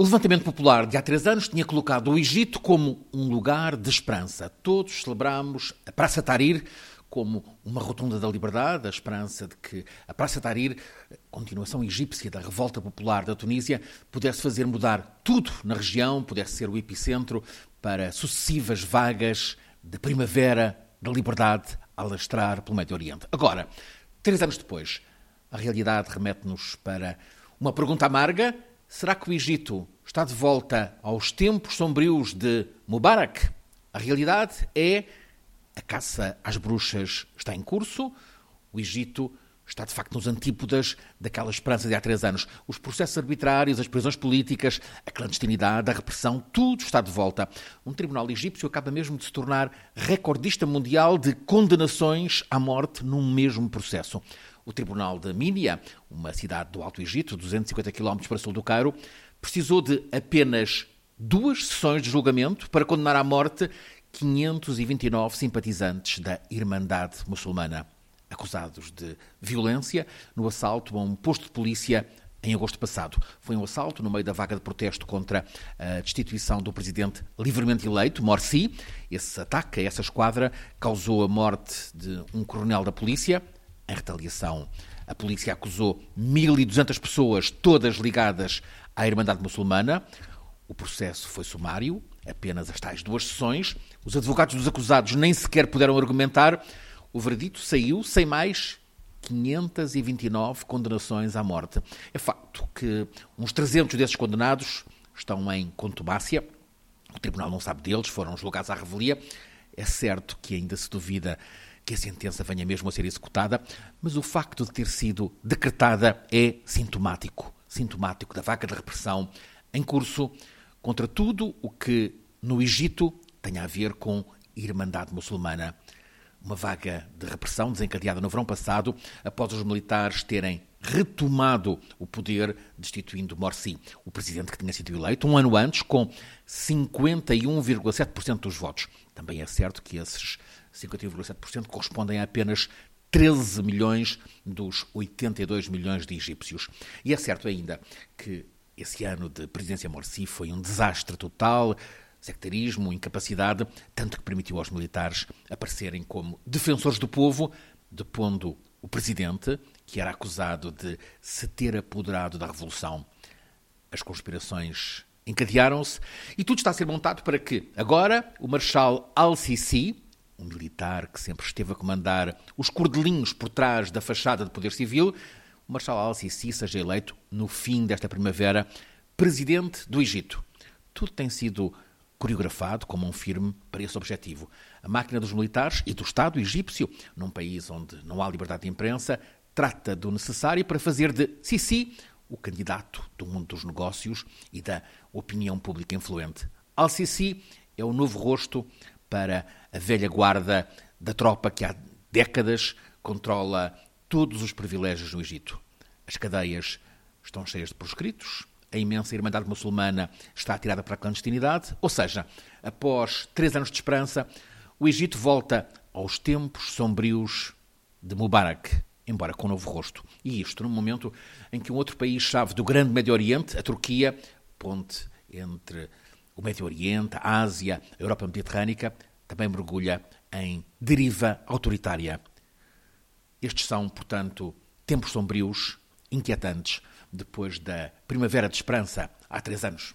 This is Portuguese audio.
O levantamento popular de há três anos tinha colocado o Egito como um lugar de esperança. Todos celebramos a Praça Tahrir como uma rotunda da liberdade, a esperança de que a Praça Tahrir, continuação egípcia da revolta popular da Tunísia, pudesse fazer mudar tudo na região, pudesse ser o epicentro para sucessivas vagas de primavera da liberdade a alastrar pelo Médio Oriente. Agora, três anos depois, a realidade remete-nos para uma pergunta amarga Será que o Egito está de volta aos tempos sombrios de Mubarak? A realidade é a caça às bruxas está em curso, o Egito está de facto nos antípodas daquela esperança de há três anos. Os processos arbitrários, as prisões políticas, a clandestinidade, a repressão, tudo está de volta. Um tribunal egípcio acaba mesmo de se tornar recordista mundial de condenações à morte num mesmo processo. O Tribunal de Minia, uma cidade do Alto Egito, 250 km para sul do Cairo, precisou de apenas duas sessões de julgamento para condenar à morte 529 simpatizantes da Irmandade Muçulmana, acusados de violência no assalto a um posto de polícia em agosto passado. Foi um assalto no meio da vaga de protesto contra a destituição do presidente livremente eleito, Morsi. Esse ataque a essa esquadra causou a morte de um coronel da polícia, em retaliação, a polícia acusou 1.200 pessoas, todas ligadas à Irmandade Muçulmana. O processo foi sumário, apenas as tais duas sessões. Os advogados dos acusados nem sequer puderam argumentar. O veredito saiu sem mais 529 condenações à morte. É facto que uns 300 desses condenados estão em contumácia. O tribunal não sabe deles, foram julgados à revelia. É certo que ainda se duvida que a sentença venha mesmo a ser executada, mas o facto de ter sido decretada é sintomático sintomático da vaca de repressão em curso contra tudo o que no Egito tenha a ver com Irmandade Muçulmana. Uma vaga de repressão desencadeada no verão passado após os militares terem retomado o poder, destituindo Morsi, o presidente que tinha sido eleito um ano antes, com 51,7% dos votos. Também é certo que esses 51,7% correspondem a apenas 13 milhões dos 82 milhões de egípcios. E é certo ainda que esse ano de presidência Morsi foi um desastre total, sectarismo, incapacidade, tanto que permitiu aos militares aparecerem como defensores do povo, depondo o presidente, que era acusado de se ter apoderado da revolução. As conspirações encadearam-se e tudo está a ser montado para que agora o Marshal al-Sisi, um militar que sempre esteve a comandar os cordelinhos por trás da fachada do poder civil, o Marshal al-Sisi seja eleito no fim desta primavera presidente do Egito. Tudo tem sido coreografado como um firme para esse objetivo. A máquina dos militares e do Estado egípcio, num país onde não há liberdade de imprensa, trata do necessário para fazer de Sisi o candidato do mundo dos negócios e da opinião pública influente. Al-Sisi é o novo rosto para a velha guarda da tropa que há décadas controla todos os privilégios no Egito. As cadeias estão cheias de proscritos, a imensa Irmandade Muçulmana está atirada para a clandestinidade, ou seja, após três anos de esperança, o Egito volta aos tempos sombrios de Mubarak, embora com um novo rosto. E isto num momento em que um outro país-chave do grande Médio Oriente, a Turquia, ponte entre o Médio Oriente, a Ásia, a Europa Mediterrânica, também mergulha em deriva autoritária. Estes são, portanto, tempos sombrios, inquietantes, depois da Primavera de Esperança, há três anos.